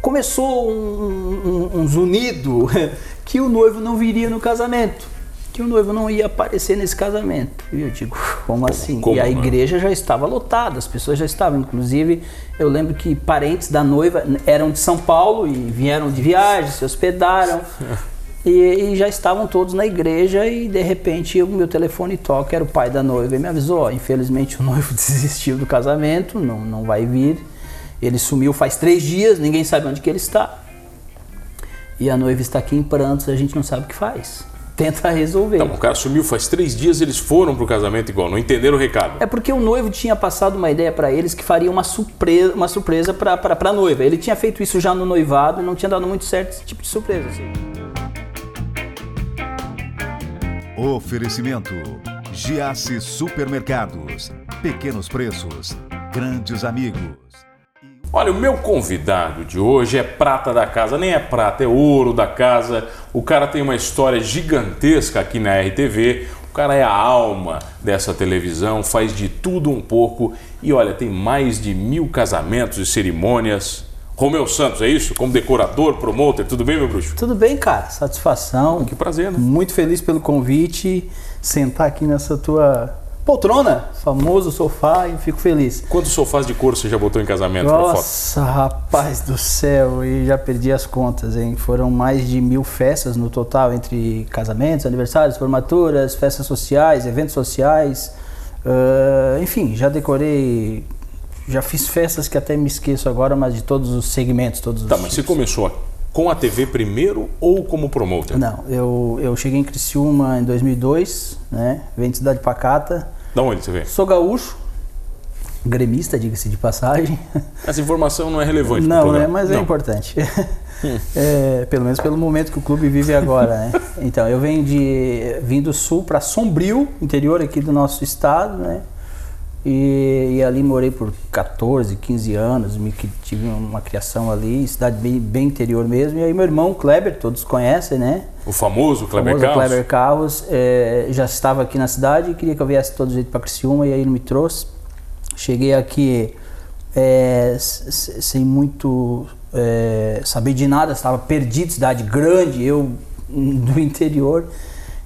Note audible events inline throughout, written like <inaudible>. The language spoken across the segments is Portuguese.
Começou um, um, um zunido <laughs> que o noivo não viria no casamento. Que o noivo não ia aparecer nesse casamento. E eu digo, como assim? como, e a né? igreja já estava lotada, as pessoas já estavam. Inclusive, eu lembro que parentes da noiva eram de São Paulo e vieram de viagem, se hospedaram. E, e já estavam todos na igreja e de repente o meu telefone toca, era o pai da noiva e me avisou, ó, infelizmente o <laughs> noivo desistiu do casamento, não, não vai vir. Ele sumiu faz três dias, ninguém sabe onde que ele está. E a noiva está aqui em prantos, a gente não sabe o que faz. <laughs> Tenta resolver. Tá, o cara sumiu faz três dias, eles foram pro casamento igual, não entenderam o recado. É porque o noivo tinha passado uma ideia para eles que faria uma surpresa, uma surpresa para a noiva. Ele tinha feito isso já no noivado e não tinha dado muito certo esse tipo de surpresa. assim. Oferecimento: Giasse Supermercados. Pequenos preços, grandes amigos. Olha, o meu convidado de hoje é prata da casa, nem é prata, é ouro da casa. O cara tem uma história gigantesca aqui na RTV. O cara é a alma dessa televisão, faz de tudo um pouco e olha, tem mais de mil casamentos e cerimônias. Romeu Santos, é isso? Como decorador, promoter, tudo bem, meu bruxo? Tudo bem, cara? Satisfação. Que prazer, né? Muito feliz pelo convite. Sentar aqui nessa tua poltrona, famoso sofá, e fico feliz. Quantos sofás de couro você já botou em casamento? Nossa, rapaz do céu, e já perdi as contas, hein? Foram mais de mil festas no total, entre casamentos, aniversários, formaturas, festas sociais, eventos sociais. Ah, enfim, já decorei, já fiz festas que até me esqueço agora, mas de todos os segmentos, todos os Tá, mas você começou com a TV primeiro ou como promoter? Não, eu, eu cheguei em Criciúma em 2002, né? Vem de Cidade Pacata. Da onde você vem? Sou gaúcho, gremista, diga-se de passagem. Essa informação não é relevante Não, né? Mas é Não. importante. <laughs> É, pelo menos pelo momento que o clube vive agora, né? Então, eu venho de vim do sul para Sombrio, interior aqui do nosso estado, né? E, e ali morei por 14, 15 anos, me, tive uma criação ali, cidade bem, bem interior mesmo. E aí meu irmão Kleber, todos conhecem, né? O famoso Kleber famoso Carlos? Kleber Carlos, é, já estava aqui na cidade e queria que eu viesse todo jeito para Criciúma e aí ele me trouxe. Cheguei aqui é, sem muito é, saber de nada, estava perdido, cidade grande, eu <laughs> do interior.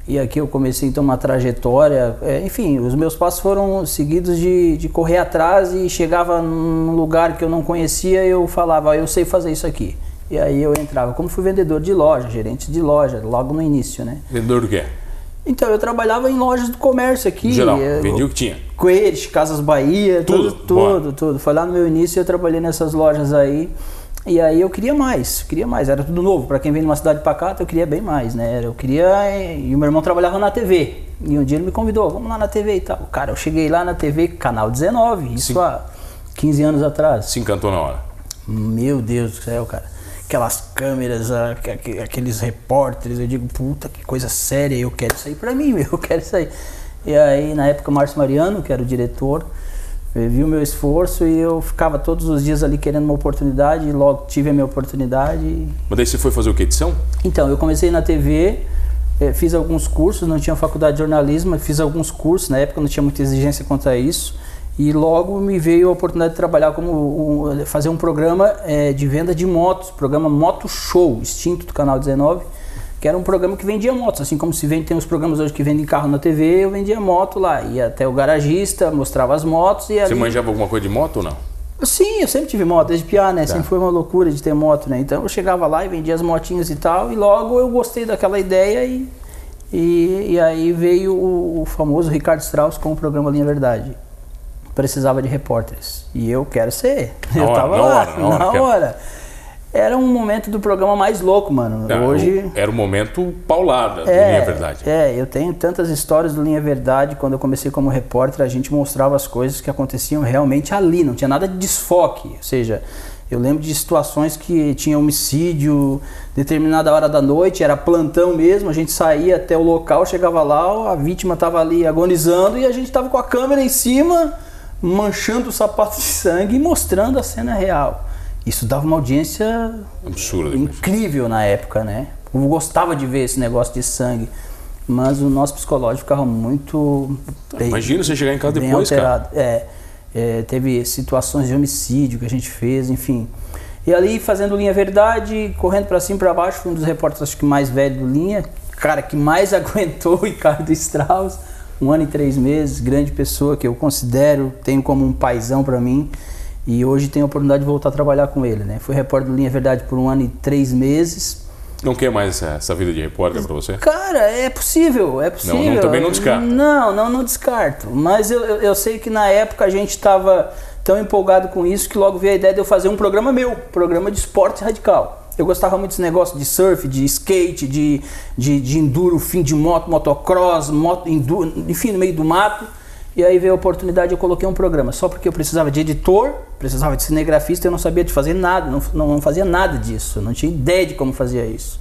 E aqui eu comecei então uma trajetória, é, enfim, os meus passos foram seguidos de, de correr atrás e chegava num lugar que eu não conhecia, eu falava, "Ah, eu sei fazer isso aqui. E aí eu entrava, como fui vendedor de loja, gerente de loja, logo no início, né? Vendedor do quê? Então, eu trabalhava em lojas do comércio aqui. Geral, vendia o que tinha. Coelhos, Casas Bahia, Tudo, tudo, tudo, tudo. Foi lá no meu início, eu trabalhei nessas lojas aí. E aí eu queria mais, queria mais. Era tudo novo. Para quem vem de uma cidade pacata, eu queria bem mais, né? Eu queria... E o meu irmão trabalhava na TV. E um dia ele me convidou, vamos lá na TV e tal. Cara, eu cheguei lá na TV, Canal 19, isso Sim. há 15 anos atrás. Se encantou na hora. Meu Deus do céu, cara. Aquelas câmeras, aqueles repórteres, eu digo, puta, que coisa séria, eu quero isso aí pra mim, <laughs> eu quero isso aí. E aí, na época, o Márcio Mariano, que era o diretor, viu o meu esforço e eu ficava todos os dias ali querendo uma oportunidade, e logo tive a minha oportunidade. Mas daí você foi fazer o que? Edição? Então, eu comecei na TV, eh, fiz alguns cursos, não tinha faculdade de jornalismo, fiz alguns cursos, na época não tinha muita exigência quanto a isso. E logo me veio a oportunidade de trabalhar como um- fazer um programa eh, de venda de motos, programa Moto Show, extinto do canal 19, que era um programa que vendia motos, assim como se vende, tem os programas hoje que vendem carro na TV, eu vendia moto lá, ia até o garagista, mostrava as motos e Você ali... manjava alguma coisa de moto ou não? Sim, eu sempre tive moto, desde piá, né? Sempre foi uma loucura de ter moto, né? Então eu chegava lá e vendia as motinhas e tal, e logo eu gostei daquela ideia e, e, e aí veio o, o famoso Ricardo Strauss com o programa Linha Verdade. Precisava de repórteres. E eu quero ser. Na eu hora, tava na lá, hora, na hora, na hora. Era um momento do programa mais louco, mano. Não, Hoje. Era o momento paulada do É, Linha Verdade. É, eu tenho tantas histórias do Linha Verdade. Quando eu comecei como repórter, a gente mostrava as coisas que aconteciam realmente ali, não tinha nada de desfoque. Ou seja, eu lembro de situações que tinha homicídio, determinada hora da noite, era plantão mesmo, a gente saía até o local, chegava lá, a vítima estava ali agonizando e a gente estava com a câmera em cima, manchando o sapato de sangue e mostrando a cena real. Isso dava uma audiência Absurdo. incrível na época, né? Eu gostava de ver esse negócio de sangue, mas o nosso psicológico ficava muito bem, Imagina você chegar em casa depois, cara. alterado. É, é, teve situações de homicídio que a gente fez, enfim. E ali fazendo linha verdade, correndo para cima e para baixo, um dos repórteres acho que mais velho do linha, cara que mais <laughs> aguentou o Ricardo Strauss, um ano e três meses, grande pessoa que eu considero, tenho como um paizão para mim. E hoje tenho a oportunidade de voltar a trabalhar com ele, né? Fui repórter do Linha Verdade por um ano e três meses. Não quer mais essa vida de repórter para você? Cara, é possível, é possível. Não, não, também não descarto. Não, não, não descarto. Mas eu, eu, eu sei que na época a gente estava tão empolgado com isso que logo veio a ideia de eu fazer um programa meu, programa de esporte radical. Eu gostava muito desse negócio de surf, de skate, de, de, de enduro, fim de moto, motocross, moto, enduro, enfim, no meio do mato. E aí veio a oportunidade, eu coloquei um programa. Só porque eu precisava de editor, precisava de cinegrafista, eu não sabia de fazer nada, não, não fazia nada disso, não tinha ideia de como fazia isso.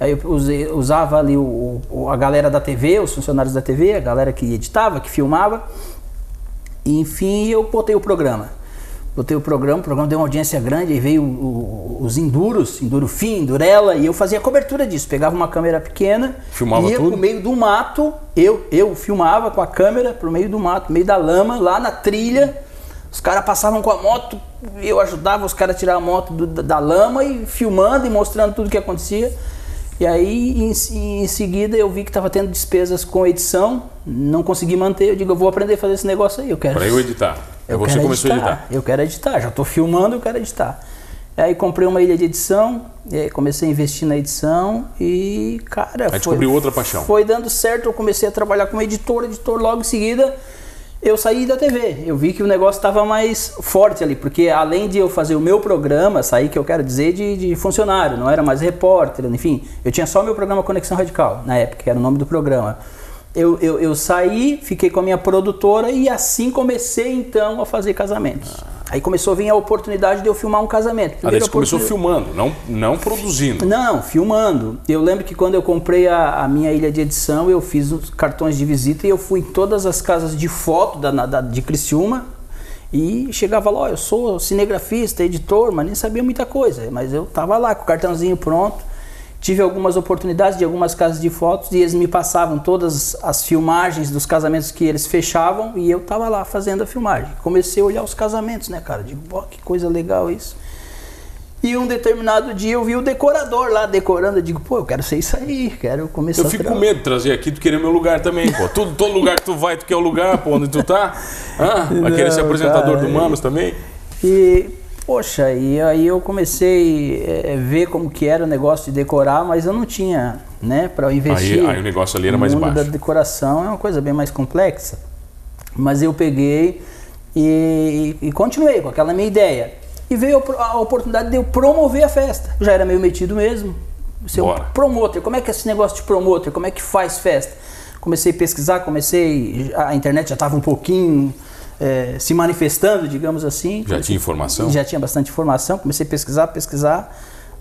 Aí eu usei, usava ali o, o, a galera da TV, os funcionários da TV, a galera que editava, que filmava. E, enfim, eu botei o programa botei o programa, o programa deu uma audiência grande, aí veio o, os enduros, enduro fim, endurela, e eu fazia cobertura disso. Pegava uma câmera pequena, filmava ia tudo? pro meio do mato, eu, eu filmava com a câmera pro meio do mato, meio da lama, lá na trilha. Os caras passavam com a moto, eu ajudava os caras a tirar a moto do, da, da, lama e filmando e mostrando tudo o que acontecia. E aí, em, em seguida, eu vi que estava tendo despesas com edição, não consegui manter. Eu digo, eu vou aprender a fazer esse negócio aí. Eu quero. Para eu editar. Eu Você começou editar, a editar. Eu quero editar, já estou filmando, eu quero editar. Aí comprei uma ilha de edição, comecei a investir na edição e, cara, aí foi, descobriu outra paixão. Foi dando certo, eu comecei a trabalhar como editor, editor logo em seguida eu saí da TV. Eu vi que o negócio estava mais forte ali, porque além de eu fazer o meu programa, saí que eu quero dizer de, de, funcionário, não era mais repórter, enfim, eu tinha só o meu programa Conexão Radical, na época, que era o nome do programa eu, eu, eu, saí, fiquei com a minha produtora e assim comecei então a fazer casamentos. Ah. Aí começou a vir a oportunidade de eu filmar um casamento. Ah, você começou filmando, não, não produzindo. Não, filmando. Eu lembro que quando eu comprei a, a, minha ilha de edição, eu fiz os cartões de visita e eu fui em todas as casas de foto da, da de Criciúma e chegava lá, oh, eu sou cinegrafista, editor, mas nem sabia muita coisa. Mas eu tava lá com o cartãozinho pronto tive algumas oportunidades de algumas casas de fotos e eles me passavam todas as filmagens dos casamentos que eles fechavam e eu tava lá fazendo a filmagem. Comecei a olhar os casamentos, né, cara? Digo, pô, que coisa legal isso. E um determinado dia eu vi o decorador lá decorando. Eu digo, pô, eu quero ser isso aí, quero começar Eu fico com medo de trazer aqui, tu querer meu lugar também, pô. Tudo, todo lugar que tu vai, tu quer o lugar, pô, onde tu tá. Ah, <laughs> vai querer ser apresentador cara, do Manos também? E Poxa, e aí eu comecei a é, ver como que era o negócio de decorar, mas eu não tinha, né, para investir. Aí, aí, o negócio ali era mais baixo. da decoração é uma coisa bem mais complexa. Mas eu peguei e, e continuei com aquela minha ideia. E veio a oportunidade de eu promover a festa. Eu já era meio metido mesmo. Ser um promotor. Como é que é esse negócio de promotor? Como é que faz festa? Comecei a pesquisar, comecei. A internet já estava um pouquinho é, se manifestando, digamos assim. Já tinha informação? Já tinha bastante informação. Comecei a pesquisar, pesquisar.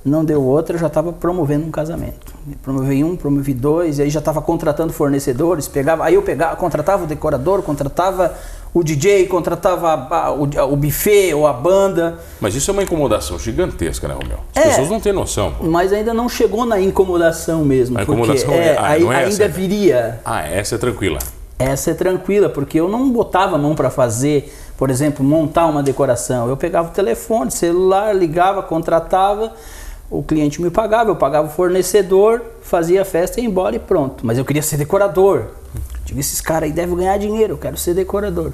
Não deu outra, eu já estava promovendo um casamento. Promovi um, promovi dois, e aí já estava contratando fornecedores. Pegava, aí eu pegava, contratava o decorador, contratava o DJ, contratava a, o, o, buffet ou a banda. Mas isso é uma incomodação gigantesca, né, Romeu? As é, pessoas não têm noção. Pô. Mas ainda não chegou na incomodação mesmo. A incomodação porque, é, ah, aí, é ainda essa. viria. Ah, essa é tranquila. Essa é tranquila, porque eu não botava a mão para fazer, por exemplo, montar uma decoração. Eu pegava o telefone, celular, ligava, contratava, o cliente me pagava, eu pagava o fornecedor, fazia a festa e ia embora e pronto. Mas eu queria ser decorador. Digo, esses caras aí devem ganhar dinheiro, eu quero ser decorador.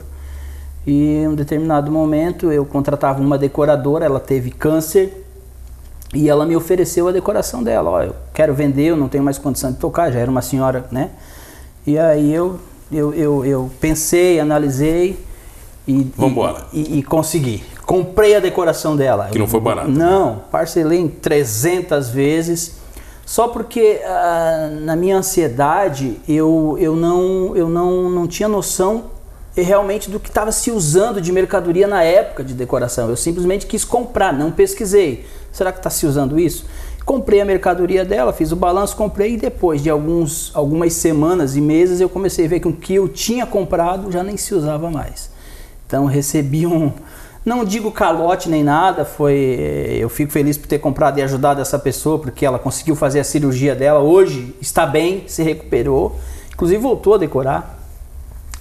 E em um determinado momento eu contratava uma decoradora, ela teve câncer e ela me ofereceu a decoração dela. Ó, eu quero vender, eu não tenho mais condição de tocar, já era uma senhora, né? E aí eu eu, eu, eu pensei, analisei e, e, e, consegui. Comprei a decoração dela. Que não foi barato. Não, parcelei em 300 vezes. Só porque ah, na minha ansiedade eu, eu, não, eu não, não tinha noção realmente do que estava se usando de mercadoria na época de decoração. Eu simplesmente quis comprar, não pesquisei. Será que está se usando isso? Comprei a mercadoria dela, fiz o balanço, comprei e depois de alguns, algumas semanas e meses eu comecei a ver que o que eu tinha comprado já nem se usava mais. Então recebi um, não digo calote nem nada, foi eu fico feliz por ter comprado e ajudado essa pessoa porque ela conseguiu fazer a cirurgia dela. Hoje está bem, se recuperou, inclusive voltou a decorar.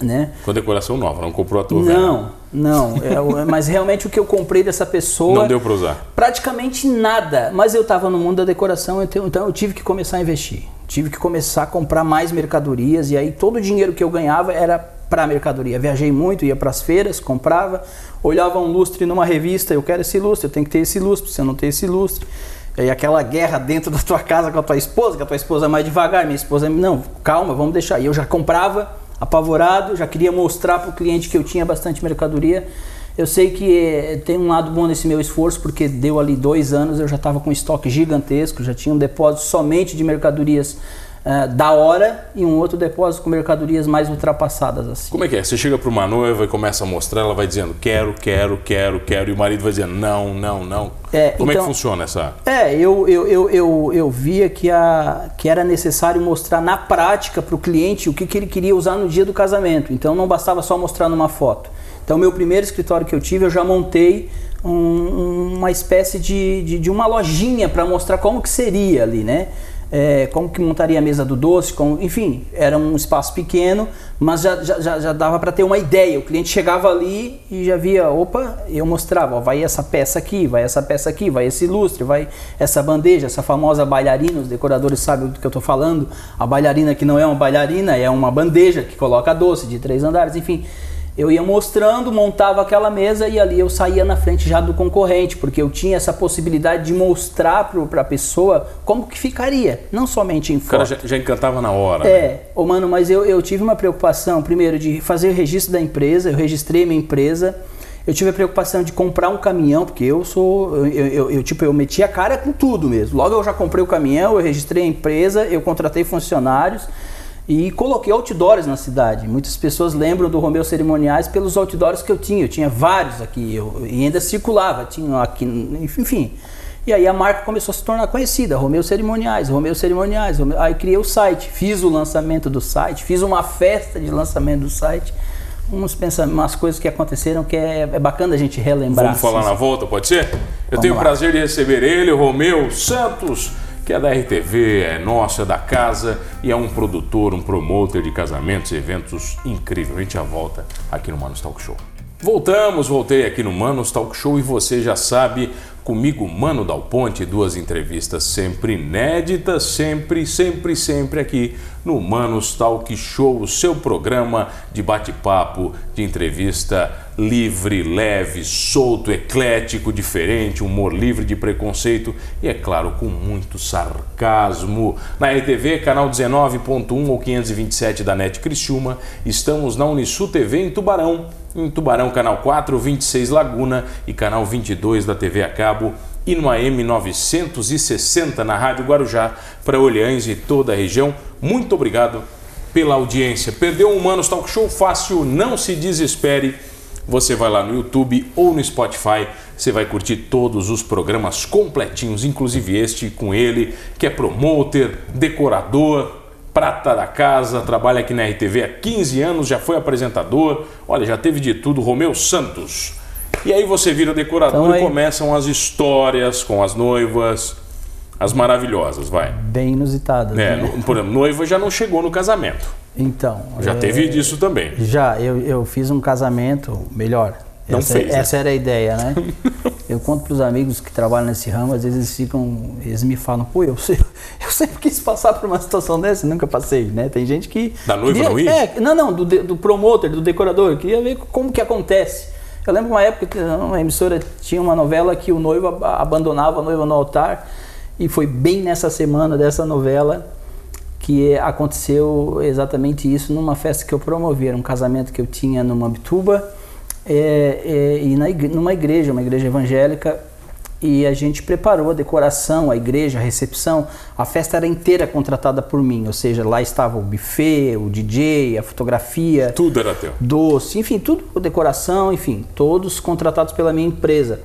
Né? Com decoração nova, não comprou a tua Não, não. É, mas realmente o que eu comprei dessa pessoa. Não deu para usar. Praticamente nada. Mas eu estava no mundo da decoração, então eu tive que começar a investir. Tive que começar a comprar mais mercadorias e aí todo o dinheiro que eu ganhava era para mercadoria. Viajei muito, ia para as feiras, comprava, olhava um lustre numa revista, eu quero esse lustre, eu tenho que ter esse lustre, se eu não ter esse lustre. E aí aquela guerra dentro <laughs> da tua casa com a tua esposa, que a tua esposa é mais devagar, minha esposa, não, calma, vamos deixar. E eu já comprava apavorado, já queria mostrar para o cliente que eu tinha bastante mercadoria. Eu sei que eh, tem um lado bom nesse meu esforço, porque deu ali dois anos, eu já estava com estoque gigantesco, já tinha um depósito somente de mercadorias uh, da hora e um outro depósito com mercadorias mais ultrapassadas. Assim. Como é que é? Você chega para uma noiva e começa a mostrar, ela vai dizendo quero, quero, quero, quero, e o marido vai dizendo não, não, não. É, Como então, é que então, funciona essa? É, eu, eu, eu, eu, eu via que, a, que era necessário mostrar na prática para o cliente o que, que ele queria usar no dia do casamento. Então não bastava só mostrar numa foto. Então, meu primeiro escritório que eu tive, eu já montei um, uma espécie de, de, de uma lojinha para mostrar como que seria ali, né? É, como que montaria a mesa do doce, como, enfim, era um espaço pequeno, mas já, já, já dava para ter uma ideia. O cliente chegava ali e já via, opa, eu mostrava, ó, vai essa peça aqui, vai essa peça aqui, vai esse lustre, vai essa bandeja, essa famosa bailarina, os decoradores sabem do que eu estou falando, a bailarina que não é uma bailarina, é uma bandeja que coloca doce de três andares, enfim eu ia mostrando, montava aquela mesa e ali eu saía na frente já do concorrente, porque eu tinha essa possibilidade de mostrar para a pessoa como que ficaria, não somente em foto. O cara já, já encantava na hora. É, né? ô mano, mas eu, eu tive uma preocupação, primeiro, de fazer o registro da empresa, eu registrei minha empresa, eu tive a preocupação de comprar um caminhão, porque eu sou, eu, eu, eu, tipo, eu meti a cara com tudo mesmo. Logo eu já comprei o caminhão, eu registrei a empresa, eu contratei funcionários, e coloquei outdoors na cidade. Muitas pessoas lembram do Romeu Cerimoniais pelos outdoors que eu tinha. Eu tinha vários aqui eu, e ainda circulava. Tinha aqui, enfim. E aí a marca começou a se tornar conhecida. Romeu Cerimoniais, Romeu Cerimoniais. Romeu... Aí criei o site, fiz o lançamento do site, fiz uma festa de lançamento do site. Uns umas coisas que aconteceram que é, é bacana a gente relembrar. Vamos falar assim. na volta, pode ser? Eu Vamos tenho o prazer de receber ele, Romeu Santos que é da RTV, é nossa, é da casa e é um produtor, um promotor de casamentos e eventos incrível. A gente já volta aqui no Manos Talk Show. Voltamos, voltei aqui no Manos Talk Show e você já sabe, comigo, Mano Dal Ponte, duas entrevistas sempre inéditas, sempre, sempre, sempre aqui no Manos Talk Show, o seu programa de bate-papo, de entrevista livre, leve, solto, eclético, diferente, humor livre de preconceito e, é claro, com muito sarcasmo. Na RTV, canal 19.1 ou 527 da NET Criciúma, estamos na Unisul TV em Tubarão, em Tubarão, canal 4, 26 Laguna e canal 22 da TV a cabo e no AM 960 na Rádio Guarujá para Olhães e toda a região. Muito obrigado pela audiência. Perdeu um Humanos Talk Show fácil, não se desespere você vai lá no YouTube ou no Spotify, você vai curtir todos os programas completinhos, inclusive este com ele, que é promoter, decorador, prata da casa, trabalha aqui na RTV há 15 anos, já foi apresentador, olha, já teve de tudo, Romeu Santos. E aí você vira decorador então, e começam as histórias com as noivas, as maravilhosas, vai. Bem inusitadas. É, né? Por exemplo, noiva já não chegou no casamento. Então. Já é, teve disso também. Já, eu, eu fiz um casamento melhor. Não essa, fez, essa né? era a ideia, né? <laughs> eu conto para os amigos que trabalham nesse ramo, às vezes eles ficam, eles me falam, pô, eu, sei, <laughs> eu sempre quis passar por uma situação dessa, nunca passei, né? Tem gente que. Da noiva não ir? É, não, não, do, do promotor, do decorador, queria ver como que acontece. Eu lembro uma época que uma emissora tinha uma novela que o noivo abandonava a noiva no altar, e foi bem nessa semana dessa novela que aconteceu exatamente isso numa festa que eu promovi, era um casamento que eu tinha numa Bituba é, é, e na igreja, numa igreja, uma igreja evangélica, e a gente preparou a decoração, a igreja, a recepção, a festa era inteira contratada por mim, ou seja, lá estava o buffet, o DJ, a fotografia, tudo era teu, doce, enfim, tudo, decoração, enfim, todos contratados pela minha empresa.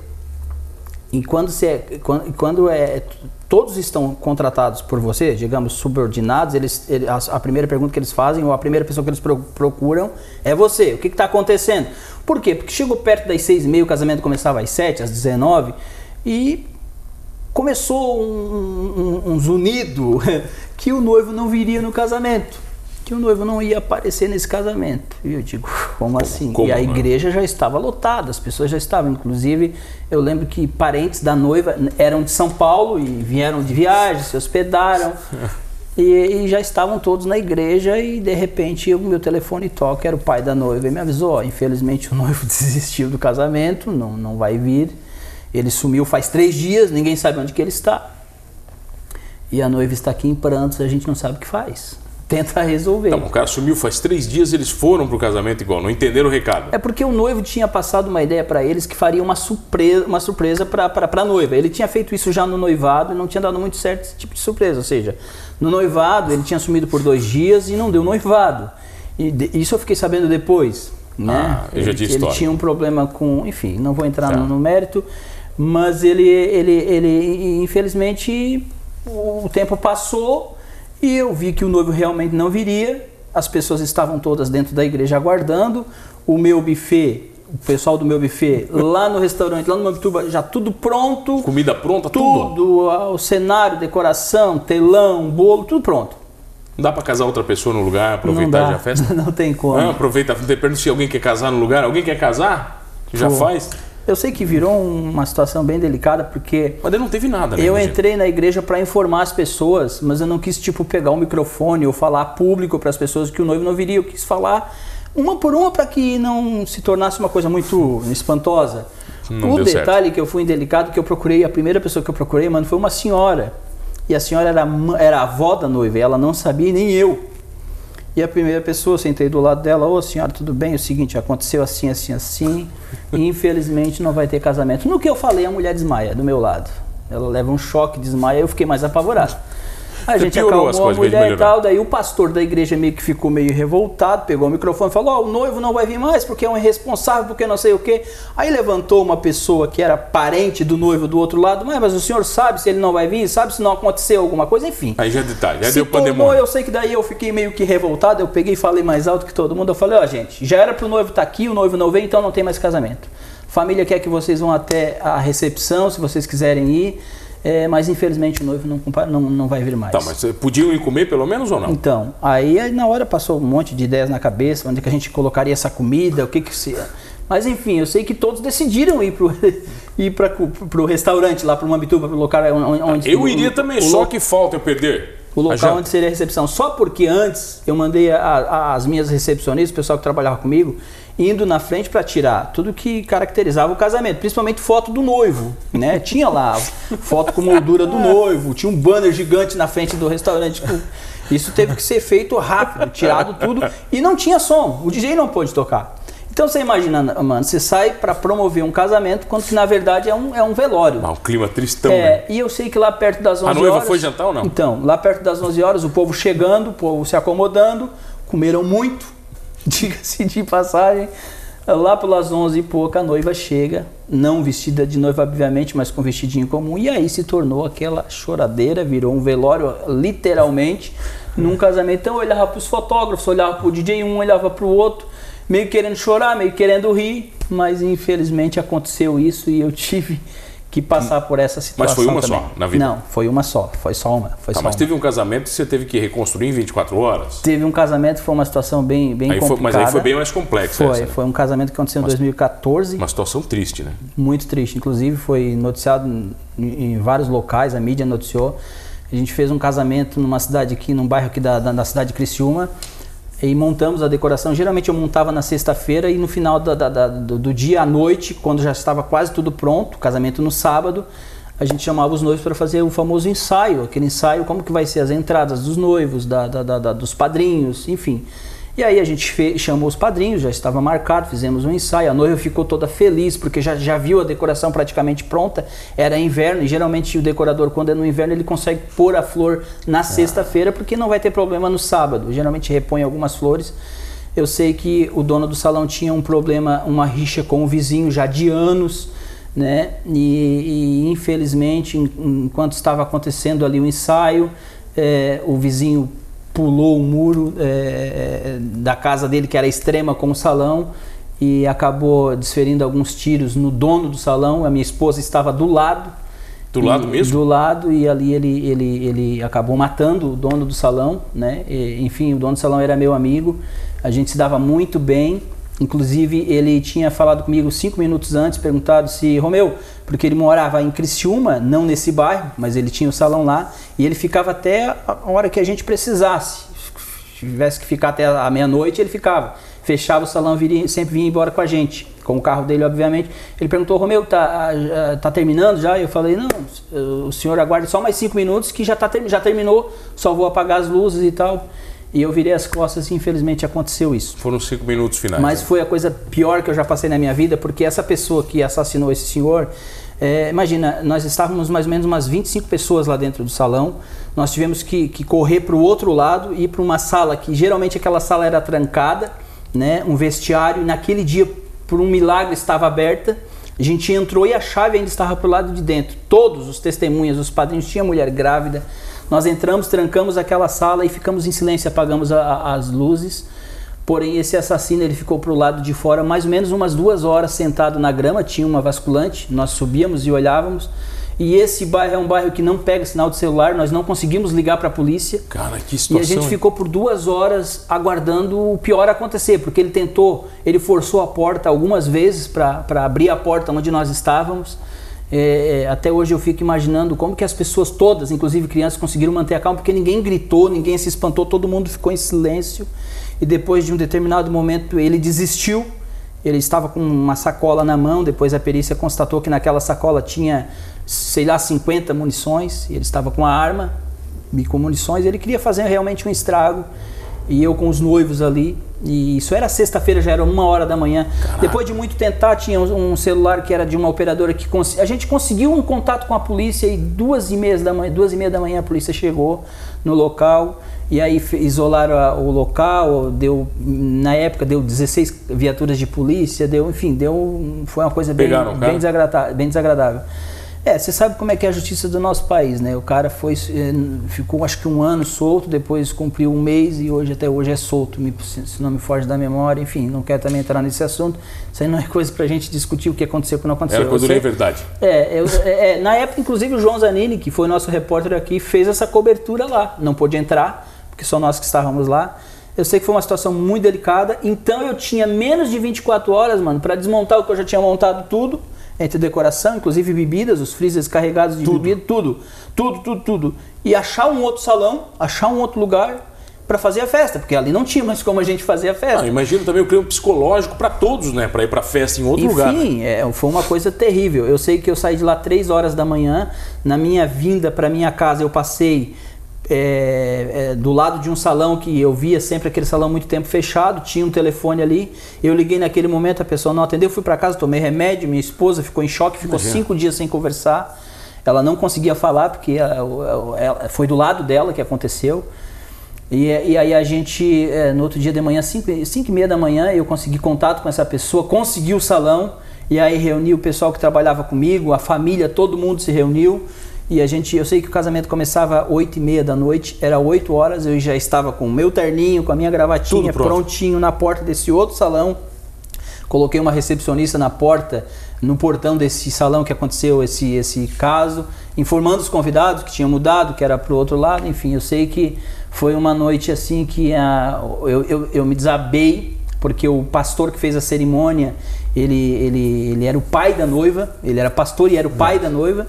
E quando, você, é, quando, quando é todos estão contratados por você, digamos, subordinados, eles, ele, a, a, primeira pergunta que eles fazem, ou a primeira pessoa que eles pro, procuram, é você. O que está acontecendo? Por quê? Porque chegou perto das seis e meia, o casamento começava às sete, às dezenove, e começou um, um, um zunido <laughs> que o noivo não viria no casamento. Que o noivo não ia aparecer nesse casamento. E eu digo, como assim? como, e a né? igreja já estava lotada, as pessoas já estavam. Inclusive, eu lembro que parentes da noiva eram de São Paulo e vieram de viagem, se hospedaram. <laughs> E, e já estavam todos na igreja e de repente o meu telefone toca, era o pai da noiva e me avisou, ó, infelizmente o <laughs> noivo desistiu do casamento, não, não vai vir. Ele sumiu faz três dias, ninguém sabe onde que ele está. E a noiva está aqui em prantos, a gente não sabe o que faz. Tenta resolver. Tá bom, o cara sumiu faz três dias eles foram pro casamento igual, não entenderam o recado. É porque o noivo tinha passado uma ideia para eles que faria uma surpresa, uma surpresa para a noiva. Ele tinha feito isso já no noivado e não tinha dado muito certo esse tipo de surpresa. Ou seja, no noivado ele tinha sumido por dois dias e não deu noivado. E de- isso eu fiquei sabendo depois. Né? Ah, eu já ele, tinha ele história. tinha um problema com. Enfim, não vou entrar Tá. no, no mérito, mas ele, ele, ele, infelizmente, o tempo passou e eu vi que o noivo realmente não viria. As pessoas estavam todas dentro da igreja aguardando. O meu buffet, o pessoal do meu buffet, lá no restaurante, lá no Mambituba, já tudo pronto. Comida pronta, tudo. Tudo, o cenário, decoração, telão, bolo, tudo pronto. Não dá pra casar outra pessoa no lugar, não aproveitar já a festa? <laughs> não tem como. Ah, aproveita, pergunta se alguém quer casar no lugar. Alguém quer casar? Já Pô. faz? Eu sei que virou uma situação bem delicada porque Mas não teve nada, né? eu entrei na igreja para informar as pessoas, mas eu não quis tipo pegar o microfone ou falar público para as pessoas que o noivo não viria. Eu quis falar uma por uma para que não se tornasse uma coisa muito espantosa. Não o deu certo. detalhe que eu fui indelicado que eu procurei, a primeira pessoa que eu procurei, mano, foi uma senhora. E a senhora era, era a avó da noiva, e ela não sabia, nem eu. E a primeira pessoa, sentei do lado dela, ô senhora, tudo bem? É o seguinte, aconteceu assim, assim, assim, e infelizmente não vai ter casamento. No que eu falei, a mulher desmaia do meu lado. Ela leva um choque, desmaia, eu fiquei mais apavorado. A gente piorou as acalmou a coisas, de mulher e tal, daí o pastor da igreja meio que ficou meio revoltado, pegou o microfone e falou, ó, o noivo não vai vir mais porque é um irresponsável, porque não sei o quê. Aí levantou uma pessoa que era parente do noivo do outro lado, mas, mas o senhor sabe se ele não vai vir? Sabe se não aconteceu alguma coisa? Enfim. Aí já detalhe, já Se deu pandemônio. eu sei que daí eu fiquei meio que revoltado, eu peguei e falei mais alto que todo mundo. Eu falei, ó, gente, já era pro noivo estar aqui, o noivo não veio, então não tem mais casamento. Família quer que vocês vão até a recepção, se vocês quiserem ir, é, mas infelizmente o noivo não, não, não vai vir mais. Tá, mas podiam ir comer pelo menos ou não? Então, aí na hora passou um monte de ideias na cabeça, onde que a gente colocaria essa comida, o que que se... Mas enfim, eu sei que todos decidiram ir pro, <laughs> ir pra, pro restaurante lá, pro Mambituba, pro local onde... onde Eu o- iria também, o só que falta eu perder. o local onde seria a recepção. Só porque antes eu mandei a- a- as minhas recepcionistas, o pessoal que trabalhava comigo, indo na frente para tirar tudo que caracterizava o casamento, principalmente foto do noivo, né? Tinha lá foto com moldura do noivo, tinha um banner gigante na frente do restaurante. Isso teve que ser feito rápido, tirado tudo e não tinha som. O DJ não pôde tocar. Então você imagina, mano, você sai para promover um casamento quando que na verdade é um, é um velório. Ah, um clima tristão, né? É, e eu sei que lá perto das 11 noiva horas... foi jantar ou não? Então, lá perto das 11 horas, o povo chegando, o povo se acomodando, comeram muito, <laughs> diga-se de passagem. Lá pelas 11 e pouco, a noiva chega, não vestida de noiva, obviamente, mas com vestidinho comum, e aí se tornou aquela choradeira, virou um velório, literalmente, num casamento. Então, eu olhava para os fotógrafos, olhava para o DJ, um olhava para o outro, meio querendo chorar, meio querendo rir, mas infelizmente aconteceu isso e eu tive que passar por essa situação. foi uma também. só na vida? Não, foi uma só, foi só uma. Foi Tá, só mas uma. teve um casamento que você teve que reconstruir em 24 horas? Teve um casamento, foi uma situação bem, bem Aí foi, complicada. mas aí foi bem mais complexo Foi, essa, né? foi um casamento que aconteceu em 2014, Uma situação triste, né? muito triste. Inclusive foi noticiado em, em vários locais, a mídia noticiou. A gente fez um casamento numa cidade aqui, num bairro aqui da, da, da cidade de Criciúma, e montamos a decoração. Geralmente eu montava na sexta-feira e no final da- da- da- do, do dia à noite, quando já estava quase tudo pronto, casamento no sábado, a gente chamava os noivos para fazer o famoso ensaio, aquele ensaio, como que vai ser as entradas dos noivos, dos padrinhos, enfim. E aí a gente chamou os padrinhos, já estava marcado, fizemos um ensaio. A noiva ficou toda feliz porque já, já viu a decoração praticamente pronta. Era inverno e geralmente o decorador, quando é no inverno, ele consegue pôr a flor na sexta-feira porque não vai ter problema no sábado. Geralmente repõe algumas flores. Eu sei que o dono do salão tinha um problema, uma rixa com o vizinho já de anos, né? E, e, infelizmente, en- enquanto estava acontecendo ali o ensaio, eh, o vizinho pulou o muro eh, da casa dele, que era extrema com o salão, e acabou desferindo alguns tiros no dono do salão. A minha esposa estava do lado. Do lado mesmo? Do lado, e ali ele, ele, ele acabou matando o dono do salão, né? E, enfim, o dono do salão era meu amigo, a gente se dava muito bem. Inclusive, ele tinha falado comigo cinco minutos antes, perguntado se, Romeu, porque ele morava em Criciúma, não nesse bairro, mas ele tinha o salão lá, e ele ficava até a hora que a gente precisasse. Se tivesse que ficar até a meia-noite, ele ficava. Fechava o salão, viria, sempre vinha embora com a gente, com o carro dele, obviamente. Ele perguntou, Romeu, tá, tá terminando já? Eu falei, não, o senhor aguarde só mais cinco minutos que já, tá, já terminou, só vou apagar as luzes e tal. E eu virei as costas e infelizmente aconteceu isso. Foram cinco minutos finais. Mas né? foi a coisa pior que eu já passei na minha vida, porque essa pessoa que assassinou esse senhor, é, imagina, nós estávamos mais ou menos umas 25 pessoas lá dentro do salão. Nós tivemos que, que correr para o outro lado e ir para uma sala que geralmente aquela sala era trancada, né, um vestiário, e naquele dia, por um milagre, estava aberta. A gente entrou e a chave ainda estava para o lado de dentro. Todos os testemunhas, os padrinhos, tinha mulher grávida nós entramos, trancamos aquela sala e ficamos em silêncio, apagamos a, a, as luzes. Porém, esse assassino ele ficou para o lado de fora mais ou menos umas duas horas sentado na grama. Tinha uma vasculante, nós subíamos e olhávamos. E esse bairro é um bairro que não pega sinal de celular, nós não conseguimos ligar para a polícia. Cara, que situação. E a gente hein? ficou por duas horas aguardando o pior acontecer, porque ele tentou, ele forçou a porta algumas vezes para abrir a porta onde nós estávamos. É, é, até hoje eu fico imaginando como que as pessoas todas, inclusive crianças, conseguiram manter a calma, porque ninguém gritou, ninguém se espantou, todo mundo ficou em silêncio. E depois de um determinado momento ele desistiu. Ele estava com uma sacola na mão, depois a perícia constatou que naquela sacola tinha, sei lá, 50 munições. ele estava com a arma e com munições. Ele queria fazer realmente um estrago. E eu com os noivos ali, e isso era sexta-feira, já era uma hora da manhã. Caraca. Depois de muito tentar, tinha um celular que era de uma operadora que cons... a gente conseguiu um contato com a polícia e duas e meia da manhã, duas e meia da manhã a polícia chegou no local e aí isolaram a, o local, deu na época deu 16 viaturas de polícia, deu, enfim, deu foi uma coisa bem, bem desagradável, bem desagradável. É, você sabe como é que é a justiça do nosso país, né? O cara foi, eh, ficou acho que um ano solto, depois cumpriu um mês e hoje até hoje é solto, se não me foge da memória, enfim, não quero também entrar nesse assunto. Isso aí não é coisa pra gente discutir o que aconteceu o que não aconteceu. Era coisa de verdade. É, eu, é, é, na época, inclusive, o João Zanini, que foi nosso repórter aqui, fez essa cobertura lá. Não pôde entrar, porque só nós que estávamos lá. Eu sei que foi uma situação muito delicada, então eu tinha menos de 24 horas, mano, para desmontar o que eu já tinha montado tudo entre decoração, inclusive bebidas, os freezers carregados de tudo. bebida, tudo, tudo, tudo, tudo. E achar um outro salão, achar um outro lugar para fazer a festa, porque ali não tinha mais como a gente fazer a festa. Ah, imagino também o clima psicológico para todos, né, para ir para festa em outro Enfim, lugar. Enfim, né? é, foi uma coisa terrível. Eu sei que eu saí de lá três horas da manhã. Na minha vinda para minha casa, eu passei é, é, do lado de um salão que eu via sempre aquele salão muito tempo fechado, tinha um telefone ali. Eu liguei naquele momento, a pessoa não atendeu, fui para casa, tomei remédio. Minha esposa ficou em choque, ficou Imagina. cinco dias sem conversar. Ela não conseguia falar porque ela, ela, foi do lado dela que aconteceu. E, e aí a gente, é, no outro dia de manhã, 5 e meia da manhã, eu consegui contato com essa pessoa, consegui o salão. E aí reuni o pessoal que trabalhava comigo, a família, todo mundo se reuniu. E a gente, eu sei que o casamento começava às 8 e meia da noite, era 8 horas, eu já estava com o meu terninho, com a minha gravatinha prontinho na porta desse outro salão. Coloquei uma recepcionista na porta, no portão desse salão que aconteceu esse, esse caso, informando os convidados que tinham mudado, que era para o outro lado. Enfim, eu sei que foi uma noite assim que a, eu, eu, eu me desabei, porque o pastor que fez a cerimônia, ele, ele, ele era o pai da noiva, ele era pastor e era o pai da noiva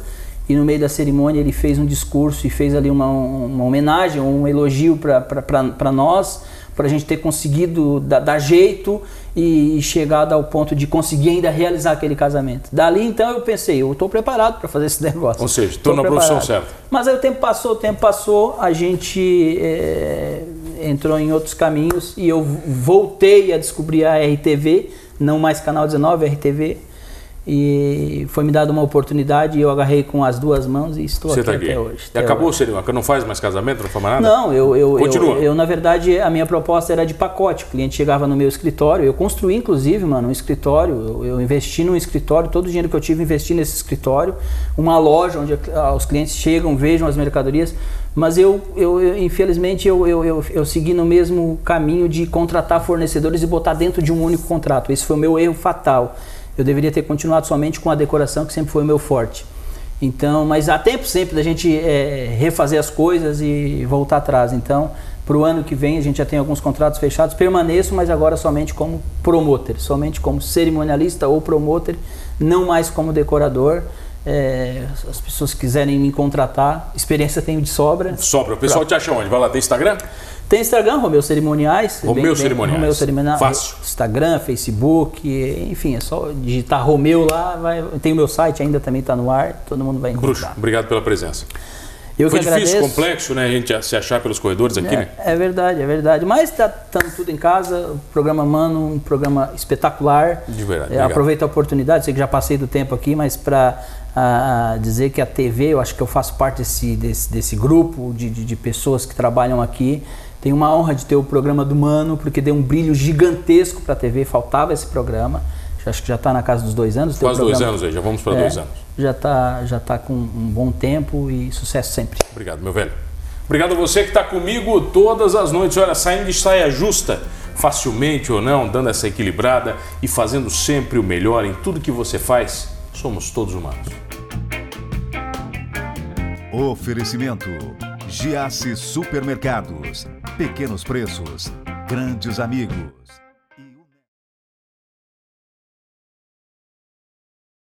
e no meio da cerimônia ele fez um discurso e fez ali uma, uma homenagem, um elogio para nós, para a gente ter conseguido dar, dar jeito e, e chegado ao ponto de conseguir ainda realizar aquele casamento. Dali então eu pensei, eu estou preparado para fazer esse <laughs> negócio. Ou seja, estou na preparado. profissão certa. Mas aí o tempo passou, o tempo passou, a gente é, entrou em outros caminhos e eu voltei a descobrir a RTV, não mais Canal 19, RTV e foi me dada uma oportunidade e eu agarrei com as duas mãos e estou Você aqui, tá aqui até hoje. E acabou hoje. o Não faz mais casamento, não faz mais nada? Não, eu, eu, Continua. Eu, eu, na verdade, a minha proposta era de pacote. O cliente chegava no meu escritório, eu construí inclusive, mano, um escritório. Eu, eu investi num escritório, todo o dinheiro que eu tive investi nesse escritório. Uma loja onde os clientes chegam, vejam as mercadorias. Mas eu, eu, infelizmente, eu, eu, eu, eu segui no mesmo caminho de contratar fornecedores e botar dentro de um único contrato. Esse foi o meu erro fatal. Eu deveria ter continuado somente com a decoração, que sempre foi o meu forte. Então, mas há tempo sempre da gente é, refazer as coisas e voltar atrás. Então, para o ano que vem a gente já tem alguns contratos fechados. Permaneço, mas agora somente como promotor, somente como cerimonialista ou promotor, não mais como decorador. É, as pessoas que quiserem me contratar, experiência tenho de sobra. Sobra. O pessoal pra... te acha onde? Vai lá, tem Instagram? Tem Instagram, Romeu Cerimoniais. Romeu bem, Cerimoniais. Romeu Cerimoniais. Fácil. Instagram, Facebook, enfim, é só digitar Romeu lá. Vai, tem o meu site ainda também está no ar, todo mundo vai encontrar. Bruxo, obrigado pela presença. Eu Foi difícil, complexo, né? A gente se achar pelos corredores aqui, é, né? É verdade, é verdade. Mas está tudo em casa. O programa Mano, um programa espetacular. De verdade. É, aproveito a oportunidade, sei que já passei do tempo aqui, mas para dizer que a TV, eu acho que eu faço parte desse, desse, desse grupo de, de, de pessoas que trabalham aqui. Tenho uma honra de ter o programa do Mano, porque deu um brilho gigantesco para a TV, faltava esse programa. Acho que já está na casa dos dois anos. Quase dois anos aí, já vamos para é, dois anos. Já está já tá com um bom tempo e sucesso sempre. Obrigado, meu velho. Obrigado a você que está comigo todas as noites. Olha, saindo de saia justa, facilmente ou não, dando essa equilibrada e fazendo sempre o melhor em tudo que você faz. Somos todos humanos. Oferecimento: Giasse Supermercados. Pequenos preços, grandes amigos.